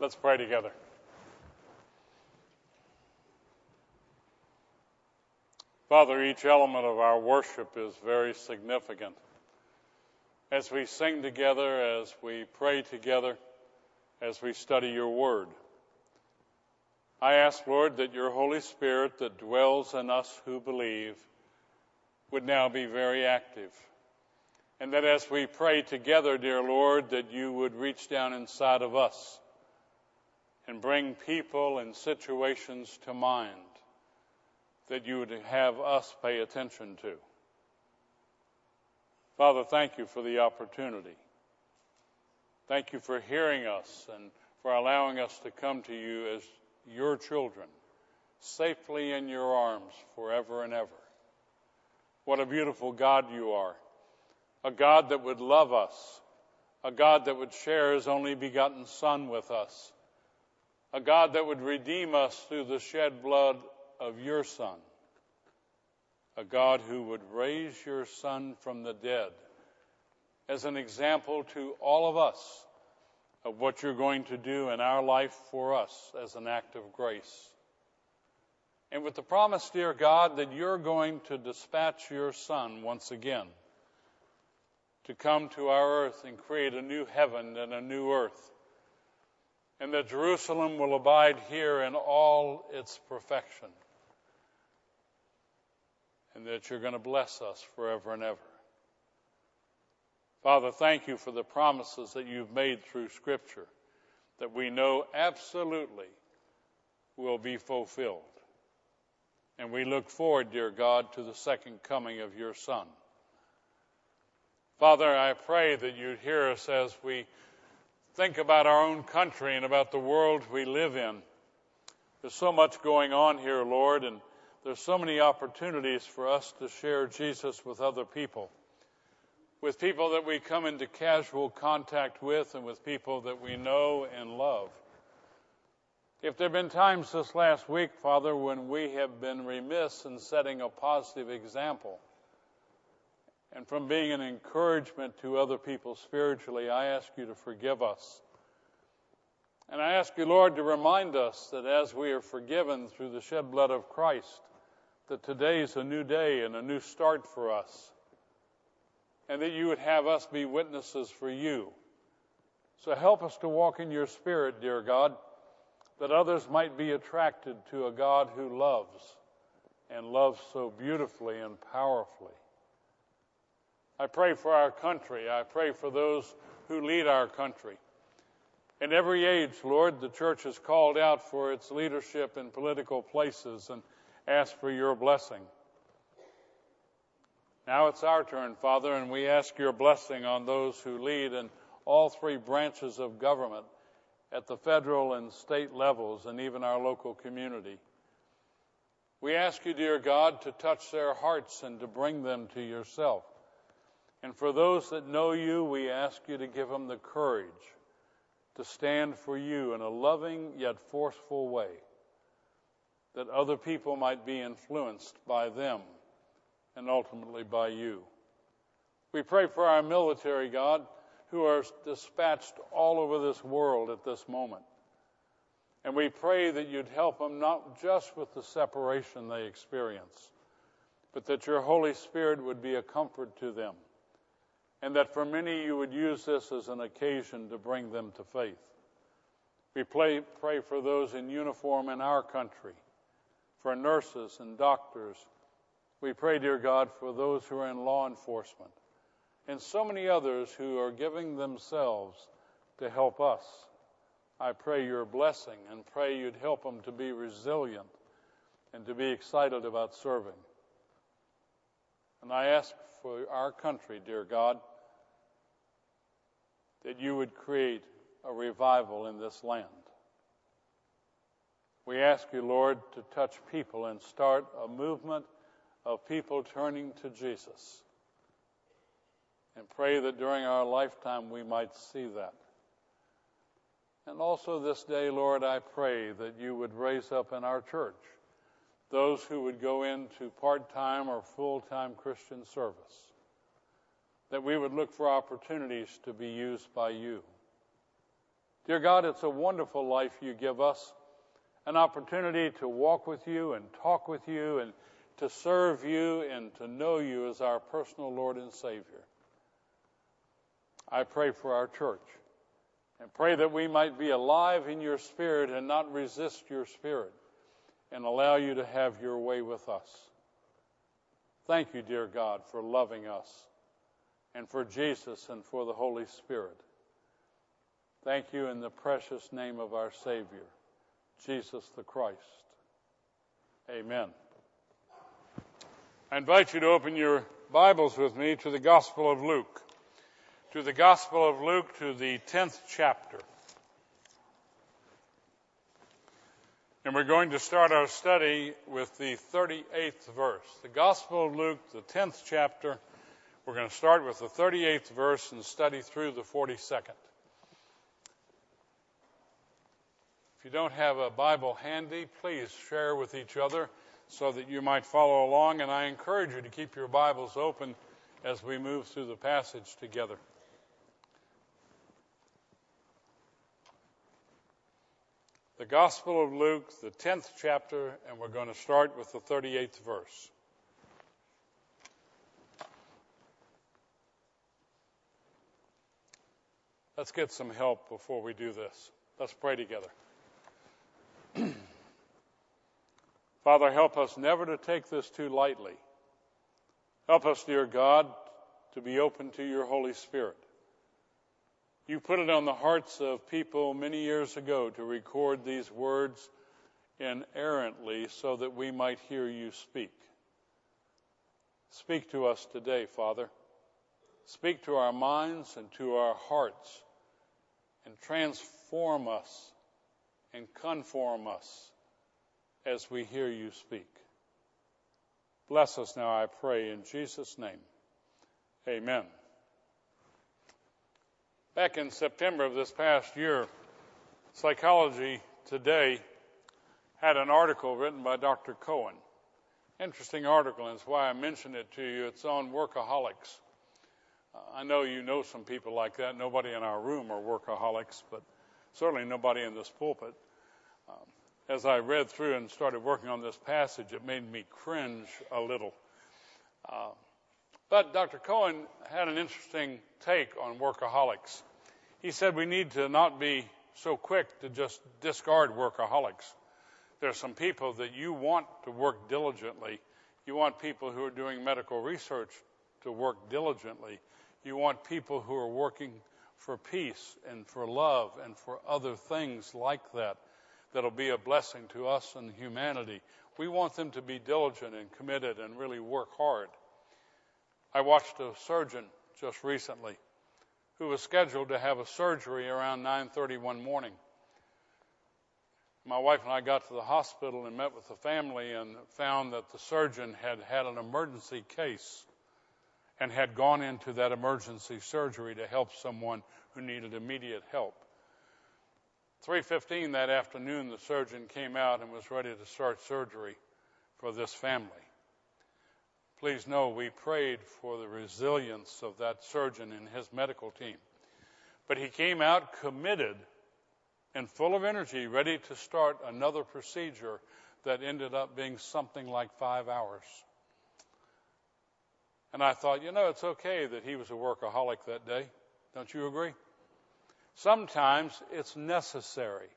Let's pray together. Father, each element of our worship is very significant. As we sing together, as we pray together, as we study your word. I ask, Lord, that your Holy Spirit that dwells in us who believe would now be very active. And that as we pray together, dear Lord, that you would reach down inside of us and bring people and situations to mind that you would have us pay attention to. Father, thank you for the opportunity. Thank you for hearing us and for allowing us to come to you as your children, safely in your arms forever and ever. What a beautiful God you are. A God that would love us. A God that would share his only begotten Son with us. A God that would redeem us through the shed blood of your Son. A God who would raise your Son from the dead as an example to all of us of what you're going to do in our life for us as an act of grace. And with the promise, dear God, that you're going to dispatch your Son once again to come to our earth and create a new heaven and a new earth. And that Jerusalem will abide here in all its perfection. And that you're going to bless us forever and ever. Father, thank you for the promises that you've made through Scripture that we know absolutely will be fulfilled. And we look forward, dear God, to the second coming of your Son. Father, I pray that you'd hear us as we think about our own country and about the world we live in. There's so much going on here, Lord, and there's so many opportunities for us to share Jesus with other people with people that we come into casual contact with and with people that we know and love. If there have been times this last week, Father, when we have been remiss in setting a positive example and from being an encouragement to other people spiritually, I ask you to forgive us. And I ask you, Lord, to remind us that as we are forgiven through the shed blood of Christ, that today is a new day and a new start for us and that you would have us be witnesses for you. So help us to walk in your spirit, dear God, that others might be attracted to a God who loves and loves so beautifully and powerfully. I pray for our country. I pray for those who lead our country. In every age, Lord, the church has called out for its leadership in political places and asked for your blessing. Now it's our turn, Father, and we ask your blessing on those who lead in all three branches of government at the federal and state levels and even our local community. We ask you, dear God, to touch their hearts and to bring them to yourself. And for those that know you, we ask you to give them the courage to stand for you in a loving yet forceful way, that other people might be influenced by them and ultimately by you. We pray for our military, God, who are dispatched all over this world at this moment. And we pray that you'd help them not just with the separation they experience, but that your Holy Spirit would be a comfort to them. And that for many you would use this as an occasion to bring them to faith. We pray, pray for those in uniform in our country, for nurses and doctors we pray, dear God, for those who are in law enforcement and so many others who are giving themselves to help us. I pray your blessing and pray you'd help them to be resilient and to be excited about serving. And I ask for our country, dear God, that you would create a revival in this land. We ask you, Lord, to touch people and start a movement of people turning to Jesus. And pray that during our lifetime we might see that. And also this day, Lord, I pray that you would raise up in our church those who would go into part time or full time Christian service. That we would look for opportunities to be used by you. Dear God, it's a wonderful life you give us, an opportunity to walk with you and talk with you and to serve you and to know you as our personal Lord and Savior. I pray for our church and pray that we might be alive in your spirit and not resist your spirit and allow you to have your way with us. Thank you, dear God, for loving us and for Jesus and for the Holy Spirit. Thank you in the precious name of our Savior, Jesus the Christ. Amen. I invite you to open your Bibles with me to the Gospel of Luke. To the Gospel of Luke, to the 10th chapter. And we're going to start our study with the 38th verse. The Gospel of Luke, the 10th chapter. We're going to start with the 38th verse and study through the 42nd. If you don't have a Bible handy, please share with each other so that you might follow along. And I encourage you to keep your Bibles open as we move through the passage together. The Gospel of Luke, the 10th chapter, and we're going to start with the 38th verse. Let's get some help before we do this. Let's pray together. Father, help us never to take this too lightly. Help us, dear God, to be open to your Holy Spirit. You put it on the hearts of people many years ago to record these words inerrantly so that we might hear you speak. Speak to us today, Father. Speak to our minds and to our hearts and transform us and conform us as we hear you speak. Bless us now, I pray, in Jesus' name. Amen. Back in September of this past year, Psychology Today had an article written by Dr. Cohen. Interesting article, and it's why I mentioned it to you. It's on workaholics. Uh, I know you know some people like that. Nobody in our room are workaholics, but certainly nobody in this pulpit. Um, as I read through and started working on this passage, it made me cringe a little. Uh, but Dr. Cohen had an interesting take on workaholics. He said we need to not be so quick to just discard workaholics. There are some people that you want to work diligently. You want people who are doing medical research to work diligently. You want people who are working for peace and for love and for other things like that that'll be a blessing to us and humanity. We want them to be diligent and committed and really work hard. I watched a surgeon just recently who was scheduled to have a surgery around 9:30 one morning. My wife and I got to the hospital and met with the family and found that the surgeon had had an emergency case and had gone into that emergency surgery to help someone who needed immediate help. 3:15 that afternoon the surgeon came out and was ready to start surgery for this family. Please know we prayed for the resilience of that surgeon and his medical team. But he came out committed and full of energy, ready to start another procedure that ended up being something like five hours. And I thought, you know, it's okay that he was a workaholic that day. Don't you agree? Sometimes it's necessary.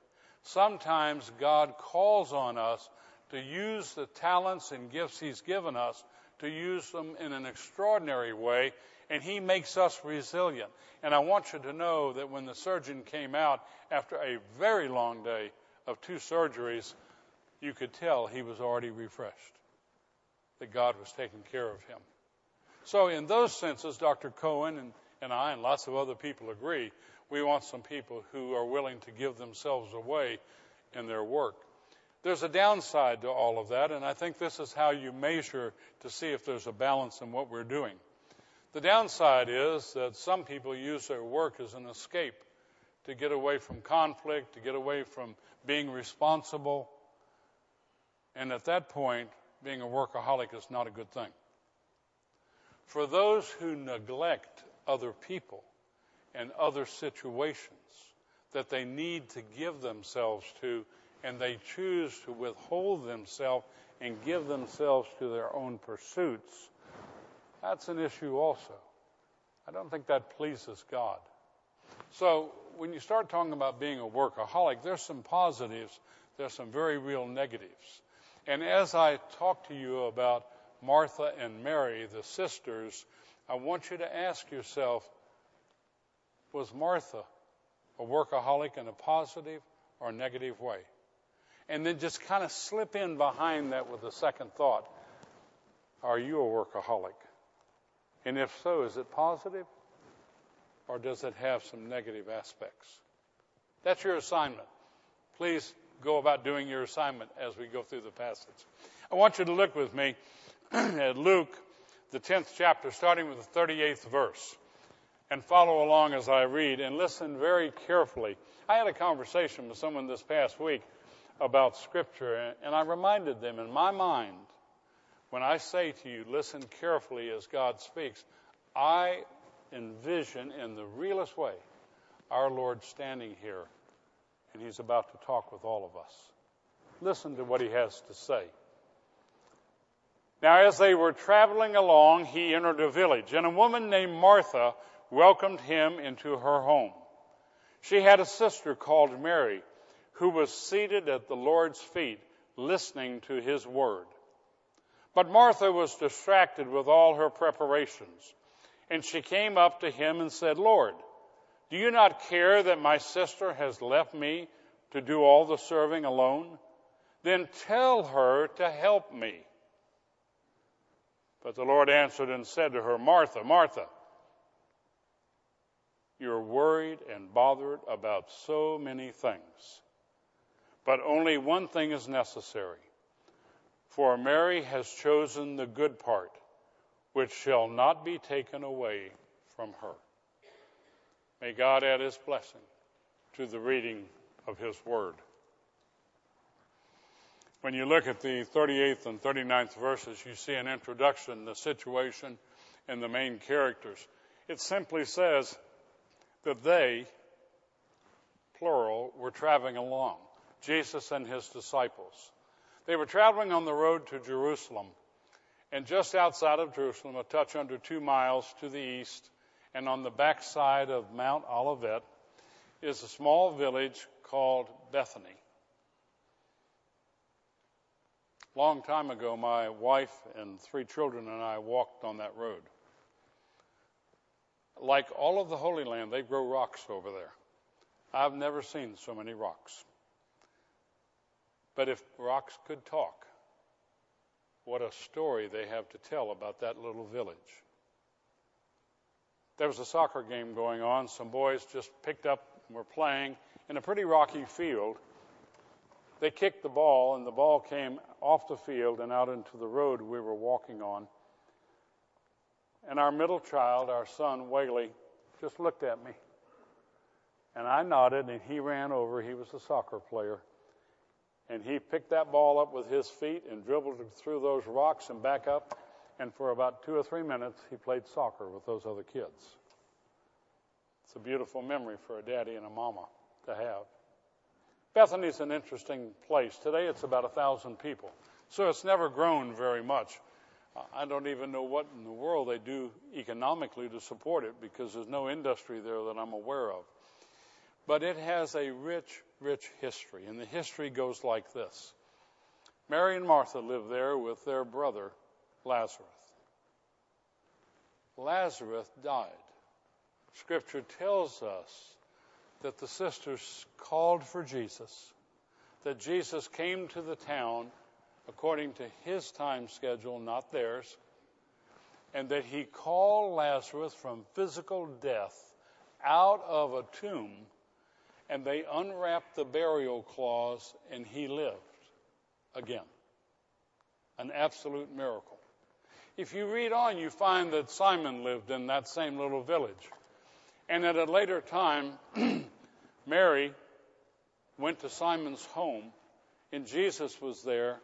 Sometimes God calls on us to use the talents and gifts He's given us to use them in an extraordinary way, and he makes us resilient. And I want you to know that when the surgeon came out after a very long day of two surgeries, you could tell he was already refreshed, that God was taking care of him. So, in those senses, Dr. Cohen and, and I, and lots of other people agree, we want some people who are willing to give themselves away in their work. There's a downside to all of that, and I think this is how you measure to see if there's a balance in what we're doing. The downside is that some people use their work as an escape to get away from conflict, to get away from being responsible. And at that point, being a workaholic is not a good thing. For those who neglect other people and other situations, that they need to give themselves to, and they choose to withhold themselves and give themselves to their own pursuits, that's an issue also. I don't think that pleases God. So when you start talking about being a workaholic, there's some positives, there's some very real negatives. And as I talk to you about Martha and Mary, the sisters, I want you to ask yourself was Martha a workaholic in a positive or negative way? And then just kind of slip in behind that with a second thought Are you a workaholic? And if so, is it positive or does it have some negative aspects? That's your assignment. Please go about doing your assignment as we go through the passage. I want you to look with me at Luke, the 10th chapter, starting with the 38th verse, and follow along as I read and listen very carefully. I had a conversation with someone this past week about Scripture, and I reminded them in my mind, when I say to you, listen carefully as God speaks, I envision in the realest way our Lord standing here, and He's about to talk with all of us. Listen to what He has to say. Now, as they were traveling along, he entered a village, and a woman named Martha welcomed him into her home. She had a sister called Mary, who was seated at the Lord's feet, listening to his word. But Martha was distracted with all her preparations. And she came up to him and said, Lord, do you not care that my sister has left me to do all the serving alone? Then tell her to help me. But the Lord answered and said to her, Martha, Martha, you're worried and bothered about so many things. But only one thing is necessary. For Mary has chosen the good part, which shall not be taken away from her. May God add his blessing to the reading of his word. When you look at the 38th and 39th verses, you see an introduction, the situation, and the main characters. It simply says that they, plural, were traveling along, Jesus and his disciples. They were traveling on the road to Jerusalem. And just outside of Jerusalem, a touch under two miles to the east, and on the backside of Mount Olivet, is a small village called Bethany. Long time ago, my wife and three children and I walked on that road. Like all of the Holy Land, they grow rocks over there. I've never seen so many rocks. But if rocks could talk, what a story they have to tell about that little village. There was a soccer game going on. Some boys just picked up and were playing in a pretty rocky field. They kicked the ball, and the ball came off the field and out into the road we were walking on. And our middle child, our son, Whaley, just looked at me. And I nodded, and he ran over. He was a soccer player. And he picked that ball up with his feet and dribbled it through those rocks and back up. And for about two or three minutes, he played soccer with those other kids. It's a beautiful memory for a daddy and a mama to have. Bethany's an interesting place. Today it's about a thousand people. So it's never grown very much. I don't even know what in the world they do economically to support it because there's no industry there that I'm aware of. But it has a rich, rich history. And the history goes like this Mary and Martha lived there with their brother, Lazarus. Lazarus died. Scripture tells us that the sisters called for Jesus, that Jesus came to the town according to his time schedule, not theirs, and that he called Lazarus from physical death out of a tomb and they unwrapped the burial cloths, and he lived again. An absolute miracle. If you read on, you find that Simon lived in that same little village. And at a later time, Mary went to Simon's home, and Jesus was there,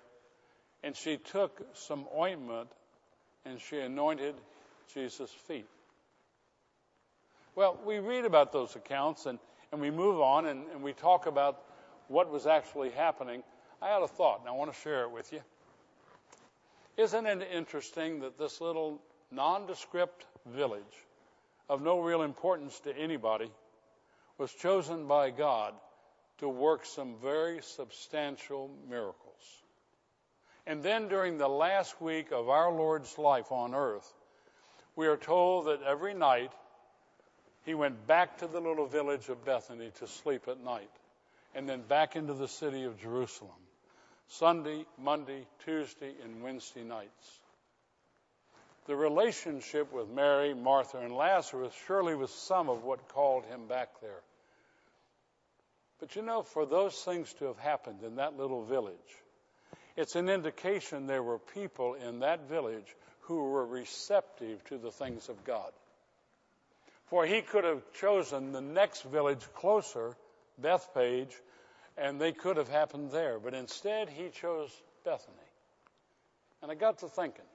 and she took some ointment and she anointed Jesus' feet. Well, we read about those accounts, and and we move on and, and we talk about what was actually happening, I had a thought, and I want to share it with you. Isn't it interesting that this little nondescript village of no real importance to anybody was chosen by God to work some very substantial miracles? And then during the last week of our Lord's life on earth, we are told that every night he went back to the little village of Bethany to sleep at night, and then back into the city of Jerusalem. Sunday, Monday, Tuesday, and Wednesday nights. The relationship with Mary, Martha, and Lazarus surely was some of what called him back there. But you know, for those things to have happened in that little village, it's an indication there were people in that village who were receptive to the things of God. For he could have chosen the next village closer, Bethphage, and they could have happened there. But instead, he chose Bethany. And I got to thinking,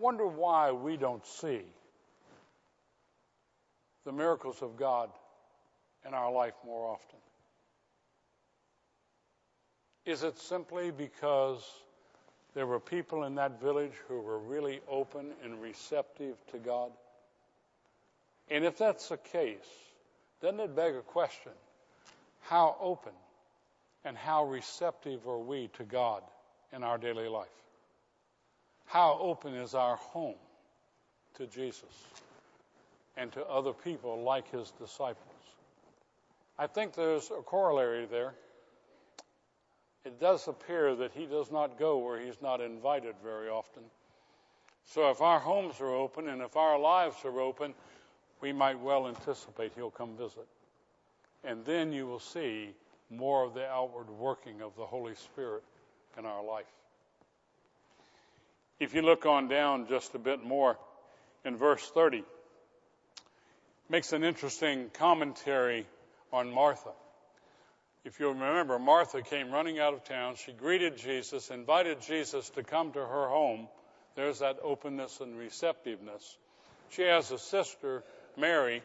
wonder why we don't see the miracles of God in our life more often. Is it simply because there were people in that village who were really open and receptive to God? And if that's the case, doesn't it beg a question? how open and how receptive are we to God in our daily life? How open is our home to Jesus and to other people like his disciples? I think there's a corollary there. It does appear that he does not go where he's not invited very often. So if our homes are open and if our lives are open, we might well anticipate he'll come visit. And then you will see more of the outward working of the Holy Spirit in our life. If you look on down just a bit more in verse 30, makes an interesting commentary on Martha. If you remember, Martha came running out of town. She greeted Jesus, invited Jesus to come to her home. There's that openness and receptiveness. She has a sister, Mary,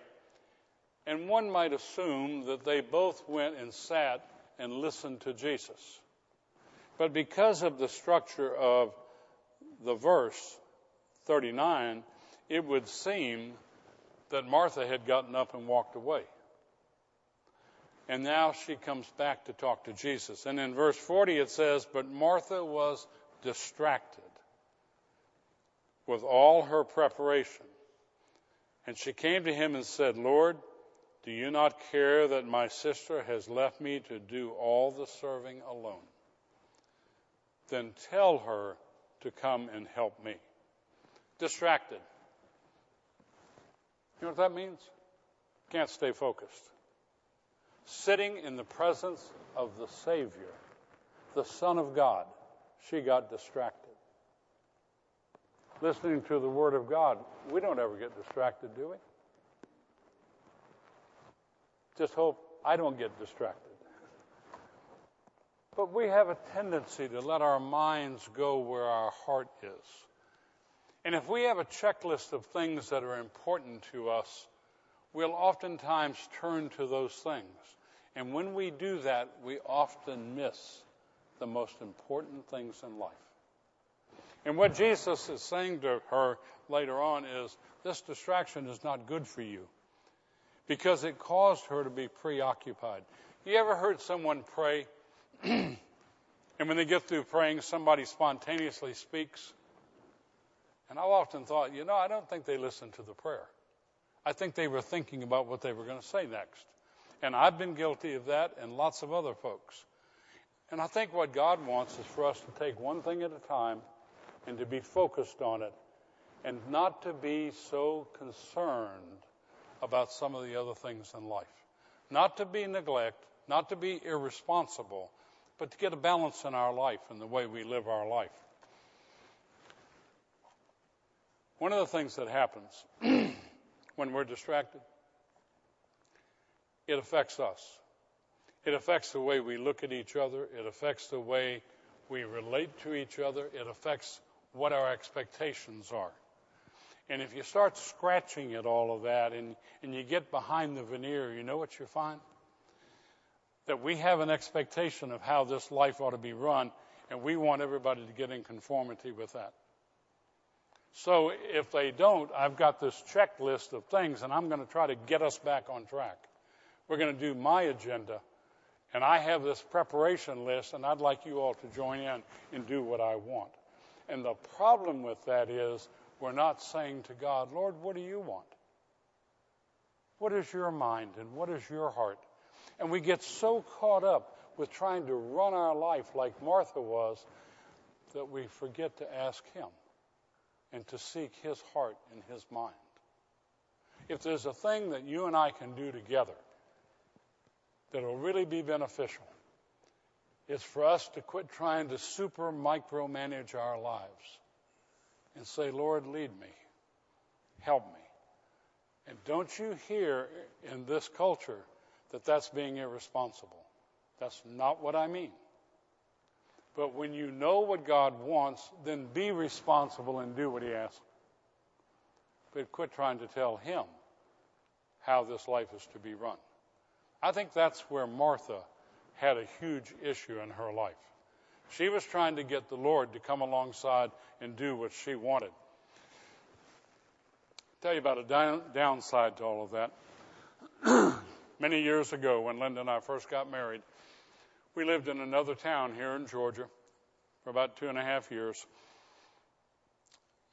and one might assume that they both went and sat and listened to Jesus. But because of the structure of the verse 39, it would seem that Martha had gotten up and walked away. And now she comes back to talk to Jesus. And in verse 40 it says, But Martha was distracted with all her preparation. And she came to him and said, Lord, do you not care that my sister has left me to do all the serving alone? Then tell her to come and help me. Distracted. You know what that means? Can't stay focused. Sitting in the presence of the Savior, the Son of God, she got distracted. Listening to the Word of God, we don't ever get distracted, do we? Just hope I don't get distracted. But we have a tendency to let our minds go where our heart is. And if we have a checklist of things that are important to us, we'll oftentimes turn to those things. And when we do that, we often miss the most important things in life. And what Jesus is saying to her later on is this distraction is not good for you because it caused her to be preoccupied. You ever heard someone pray, and when they get through praying, somebody spontaneously speaks? And I've often thought, you know, I don't think they listened to the prayer. I think they were thinking about what they were going to say next. And I've been guilty of that, and lots of other folks. And I think what God wants is for us to take one thing at a time and to be focused on it and not to be so concerned about some of the other things in life. Not to be neglect, not to be irresponsible, but to get a balance in our life and the way we live our life. One of the things that happens when we're distracted, it affects us. It affects the way we look at each other. It affects the way we relate to each other. It affects what our expectations are. And if you start scratching at all of that and, and you get behind the veneer, you know what you find? That we have an expectation of how this life ought to be run, and we want everybody to get in conformity with that. So if they don't, I've got this checklist of things, and I'm going to try to get us back on track. We're going to do my agenda, and I have this preparation list, and I'd like you all to join in and do what I want. And the problem with that is we're not saying to God, Lord, what do you want? What is your mind and what is your heart? And we get so caught up with trying to run our life like Martha was that we forget to ask Him and to seek His heart and His mind. If there's a thing that you and I can do together that'll really be beneficial, it's for us to quit trying to super micromanage our lives and say, Lord, lead me, help me. And don't you hear in this culture that that's being irresponsible. That's not what I mean. But when you know what God wants, then be responsible and do what He asks. But quit trying to tell Him how this life is to be run. I think that's where Martha had a huge issue in her life. She was trying to get the Lord to come alongside and do what she wanted. I'll tell you about a down, downside to all of that. Many years ago, when Linda and I first got married, we lived in another town here in Georgia for about two and a half years.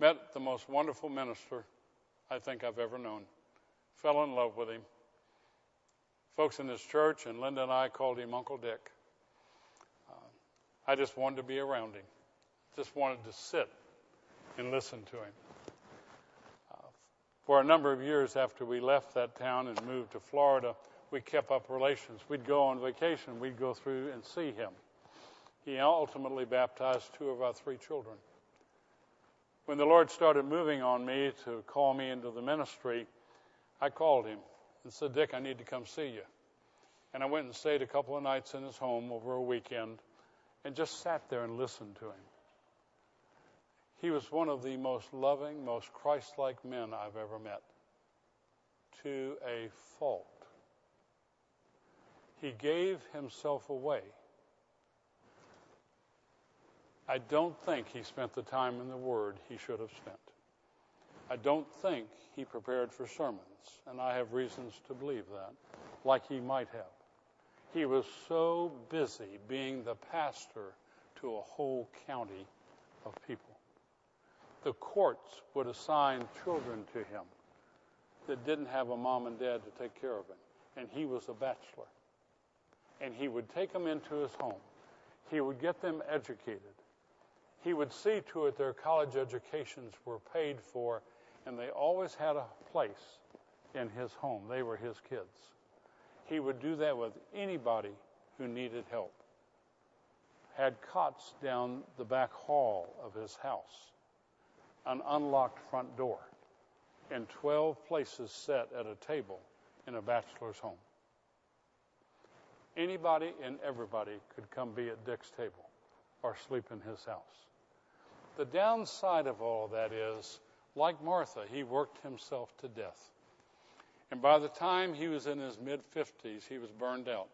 Met the most wonderful minister I think I've ever known. Fell in love with him. Folks in this church and Linda and I called him Uncle Dick. Uh, I just wanted to be around him. Just wanted to sit and listen to him. Uh, for a number of years after we left that town and moved to Florida, we kept up relations. We'd go on vacation, we'd go through and see him. He ultimately baptized two of our three children. When the Lord started moving on me to call me into the ministry, I called him and said, Dick, I need to come see you. And I went and stayed a couple of nights in his home over a weekend and just sat there and listened to him. He was one of the most loving, most Christ like men I've ever met. To a fault. He gave himself away. I don't think he spent the time in the Word he should have spent. I don't think he prepared for sermons, and I have reasons to believe that, like he might have. He was so busy being the pastor to a whole county of people. The courts would assign children to him that didn't have a mom and dad to take care of him, and he was a bachelor and he would take them into his home. He would get them educated. He would see to it their college educations were paid for, and they always had a place in his home. They were his kids. He would do that with anybody who needed help. Had cots down the back hall of his house, an unlocked front door, and 12 places set at a table in a bachelor's home. Anybody and everybody could come be at Dick's table or sleep in his house. The downside of all that is, like Martha, he worked himself to death. And by the time he was in his mid 50s, he was burned out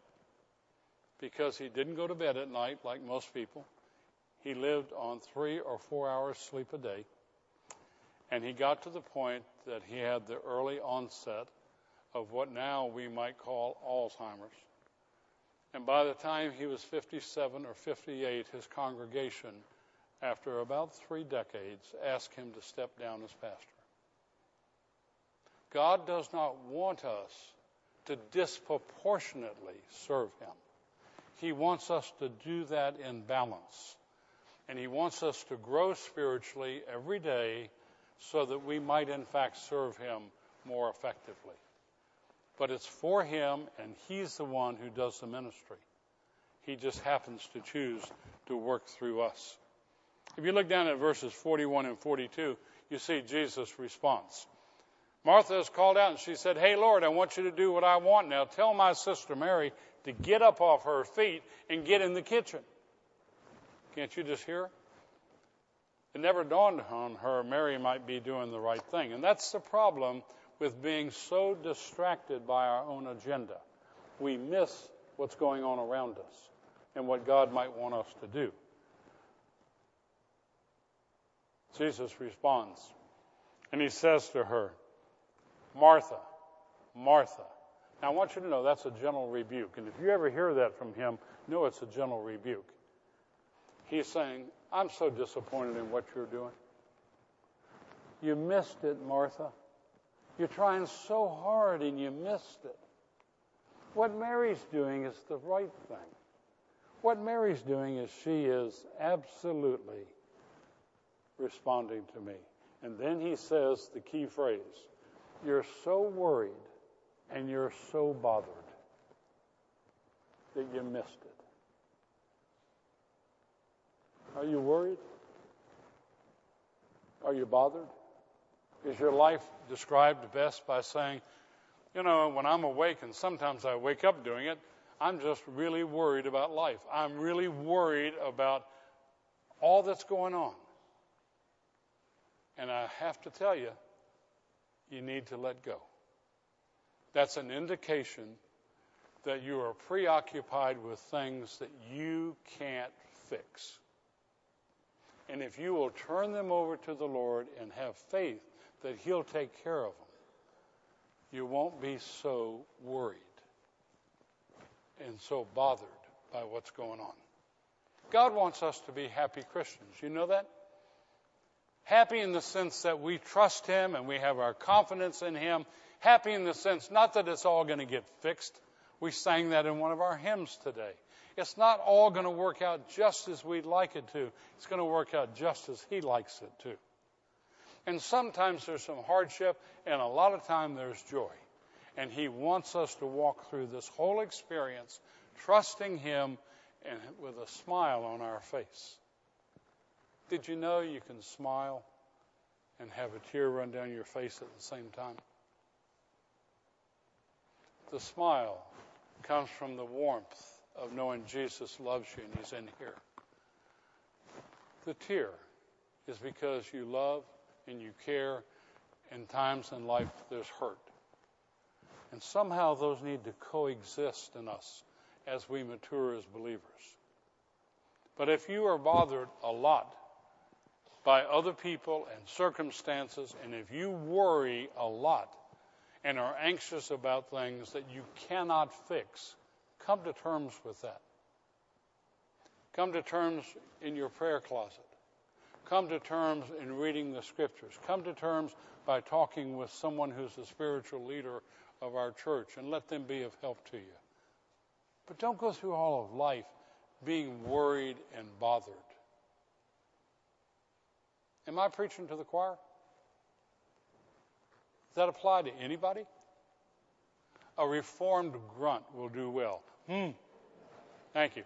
because he didn't go to bed at night like most people. He lived on three or four hours sleep a day. And he got to the point that he had the early onset of what now we might call Alzheimer's. And by the time he was 57 or 58, his congregation, after about three decades, asked him to step down as pastor. God does not want us to disproportionately serve him. He wants us to do that in balance. And he wants us to grow spiritually every day so that we might, in fact, serve him more effectively but it's for him, and he's the one who does the ministry. He just happens to choose to work through us. If you look down at verses 41 and 42, you see Jesus' response. Martha is called out and she said, Hey, Lord, I want you to do what I want now. Tell my sister Mary to get up off her feet and get in the kitchen. Can't you just hear? It never dawned on her Mary might be doing the right thing. And that's the problem with being so distracted by our own agenda. We miss what's going on around us and what God might want us to do. Jesus responds, and he says to her, Martha, Martha. Now, I want you to know that's a gentle rebuke. And if you ever hear that from him, know it's a gentle rebuke. He's saying, I'm so disappointed in what you're doing. You missed it, Martha. You're trying so hard and you missed it. What Mary's doing is the right thing. What Mary's doing is she is absolutely responding to me. And then he says the key phrase You're so worried and you're so bothered that you missed it. Are you worried? Are you bothered? Is your life described best by saying, you know, when I'm awake, and sometimes I wake up doing it, I'm just really worried about life. I'm really worried about all that's going on. And I have to tell you, you need to let go. That's an indication that you are preoccupied with things that you can't fix. And if you will turn them over to the Lord and have faith that He'll take care of them, you won't be so worried and so bothered by what's going on. God wants us to be happy Christians. You know that? Happy in the sense that we trust Him and we have our confidence in Him. Happy in the sense, not that it's all going to get fixed. We sang that in one of our hymns today. It's not all going to work out just as we'd like it to. It's going to work out just as He likes it to. And sometimes there's some hardship, and a lot of time there's joy. And He wants us to walk through this whole experience, trusting Him and with a smile on our face. Did you know you can smile and have a tear run down your face at the same time? The smile comes from the warmth of knowing Jesus loves you and He's in here. The tear is because you love and you care in times in life there's hurt. And somehow those need to coexist in us as we mature as believers. But if you are bothered a lot by other people and circumstances, and if you worry a lot and are anxious about things that you cannot fix, come to terms with that. Come to terms in your prayer closet. Come to terms in reading the scriptures. Come to terms by talking with someone who's the spiritual leader of our church and let them be of help to you. But don't go through all of life being worried and bothered. Am I preaching to the choir? Does that apply to anybody? A reformed grunt will do well. Hmm. Thank you.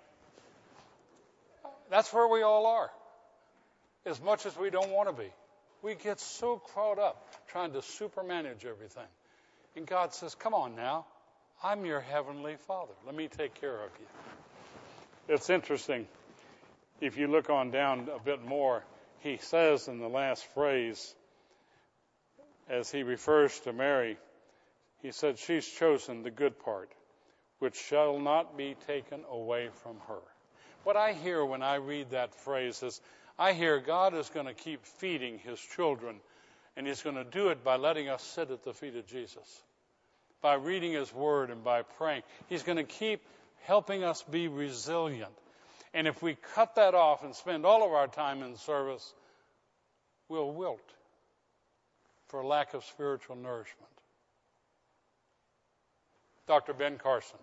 That's where we all are as much as we don't want to be. We get so caught up trying to supermanage everything. And God says, Come on now. I'm your heavenly Father. Let me take care of you. It's interesting. If you look on down a bit more, he says in the last phrase, as he refers to Mary, he said, She's chosen the good part, which shall not be taken away from her. What I hear when I read that phrase is, I hear God is going to keep feeding his children, and he's going to do it by letting us sit at the feet of Jesus, by reading his word and by praying. He's going to keep helping us be resilient. And if we cut that off and spend all of our time in service, we'll wilt for lack of spiritual nourishment. Dr. Ben Carson.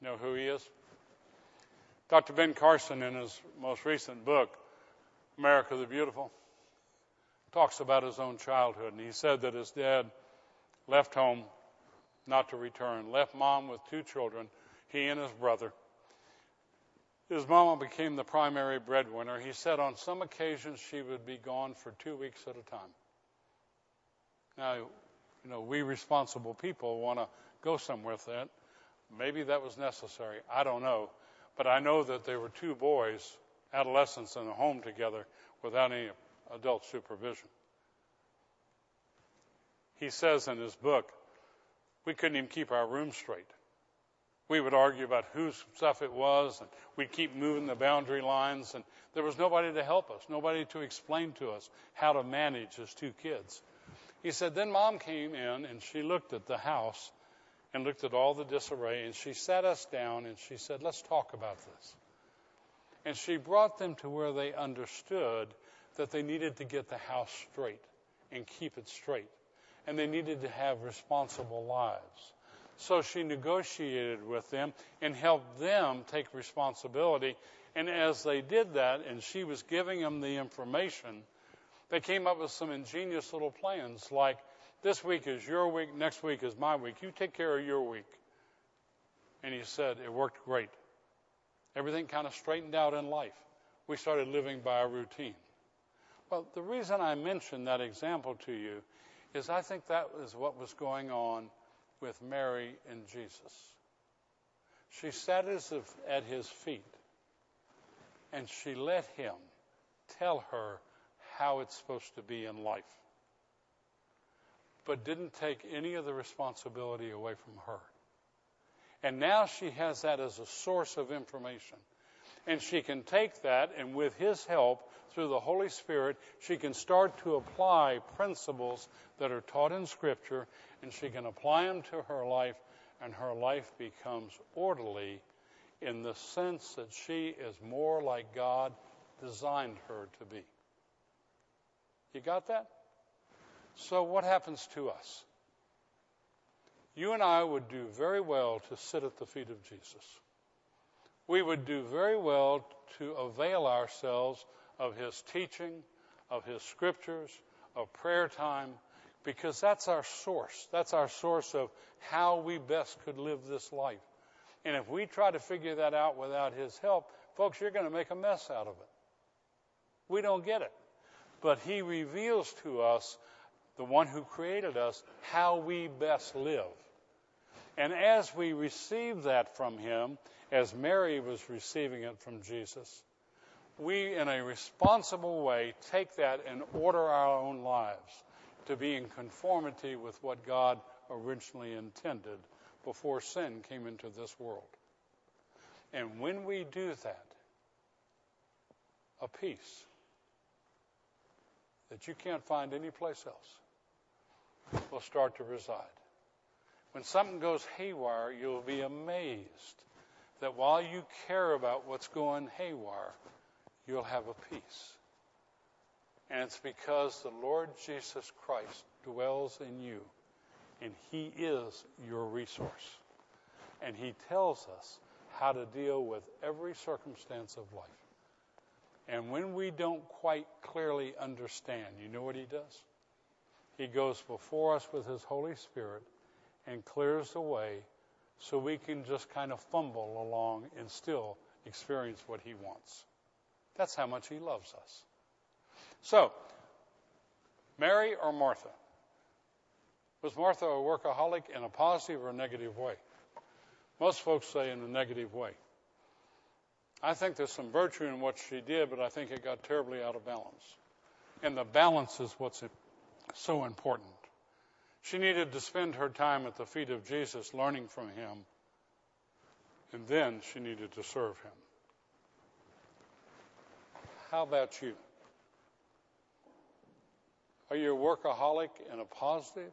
You know who he is? Dr. Ben Carson, in his most recent book, America the Beautiful, talks about his own childhood. And he said that his dad left home not to return, left mom with two children, he and his brother. His mama became the primary breadwinner. He said on some occasions she would be gone for two weeks at a time. Now, you know, we responsible people want to go somewhere with that. Maybe that was necessary. I don't know. But I know that there were two boys, adolescents, in a home together without any adult supervision. He says in his book, we couldn't even keep our room straight. We would argue about whose stuff it was, and we'd keep moving the boundary lines, and there was nobody to help us, nobody to explain to us how to manage as two kids. He said, then mom came in and she looked at the house and looked at all the disarray, and she sat us down and she said, let's talk about this. And she brought them to where they understood that they needed to get the house straight and keep it straight. And they needed to have responsible lives. So she negotiated with them and helped them take responsibility. And as they did that, and she was giving them the information, they came up with some ingenious little plans like this week is your week, next week is my week. You take care of your week. And he said it worked great. Everything kind of straightened out in life. We started living by a routine. Well, the reason I mention that example to you is I think that was what was going on with Mary and Jesus. She sat as at his feet and she let him tell her how it's supposed to be in life, but didn't take any of the responsibility away from her. And now she has that as a source of information. And she can take that, and with his help, through the Holy Spirit, she can start to apply principles that are taught in Scripture, and she can apply them to her life, and her life becomes orderly in the sense that she is more like God designed her to be. You got that? So, what happens to us? You and I would do very well to sit at the feet of Jesus. We would do very well to avail ourselves of his teaching, of his scriptures, of prayer time, because that's our source. That's our source of how we best could live this life. And if we try to figure that out without his help, folks, you're going to make a mess out of it. We don't get it. But he reveals to us, the one who created us, how we best live. And as we receive that from him, as Mary was receiving it from Jesus, we, in a responsible way, take that and order our own lives to be in conformity with what God originally intended before sin came into this world. And when we do that, a peace that you can't find anyplace else will start to reside. When something goes haywire, you'll be amazed that while you care about what's going haywire, you'll have a peace. And it's because the Lord Jesus Christ dwells in you, and He is your resource. And He tells us how to deal with every circumstance of life. And when we don't quite clearly understand, you know what He does? He goes before us with His Holy Spirit and clears the way so we can just kind of fumble along and still experience what He wants. That's how much He loves us. So, Mary or Martha? Was Martha a workaholic in a positive or a negative way? Most folks say in a negative way. I think there's some virtue in what she did, but I think it got terribly out of balance. And the balance is what's so important. She needed to spend her time at the feet of Jesus, learning from him, and then she needed to serve him. How about you? Are you a workaholic in a positive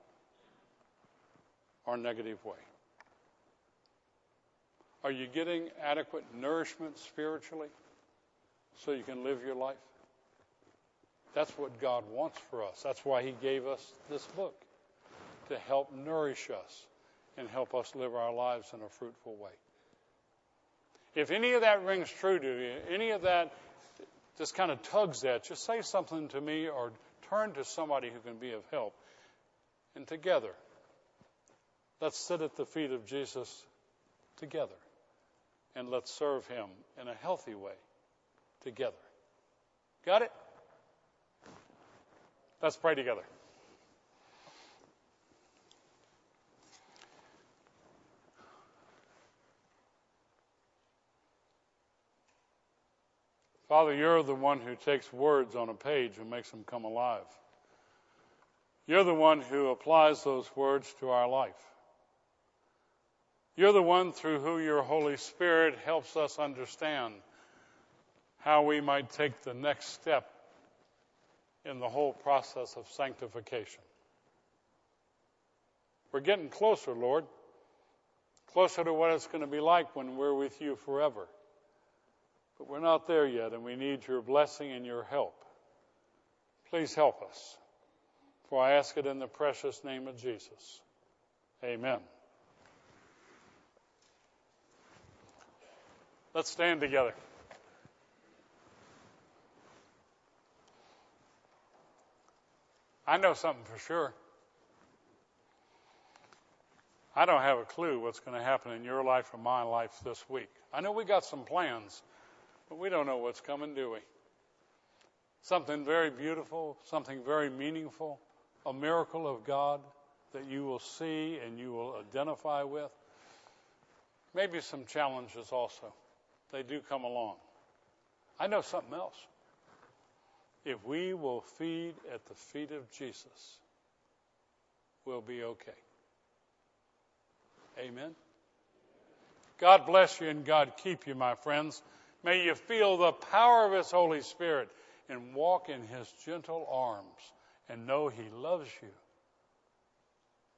or negative way? Are you getting adequate nourishment spiritually so you can live your life? That's what God wants for us. That's why He gave us this book to help nourish us and help us live our lives in a fruitful way. If any of that rings true to you, any of that just kind of tugs at, you, say something to me or turn to somebody who can be of help. And together, let's sit at the feet of Jesus together and let's serve him in a healthy way together. Got it? Let's pray together. Father, you're the one who takes words on a page and makes them come alive. You're the one who applies those words to our life. You're the one through who your Holy Spirit helps us understand how we might take the next step in the whole process of sanctification. We're getting closer, Lord, closer to what it's going to be like when we're with you forever. But we're not there yet, and we need your blessing and your help. Please help us. For I ask it in the precious name of Jesus. Amen. Let's stand together. I know something for sure. I don't have a clue what's going to happen in your life or my life this week. I know we got some plans, but we don't know what's coming, do we? Something very beautiful, something very meaningful, a miracle of God that you will see and you will identify with. Maybe some challenges also. They do come along. I know something else. If we will feed at the feet of Jesus, we'll be okay. Amen. God bless you and God keep you, my friends. May you feel the power of His Holy Spirit and walk in His gentle arms and know He loves you.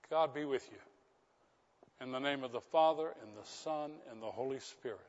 God be with you. In the name of the Father, and the Son, and the Holy Spirit.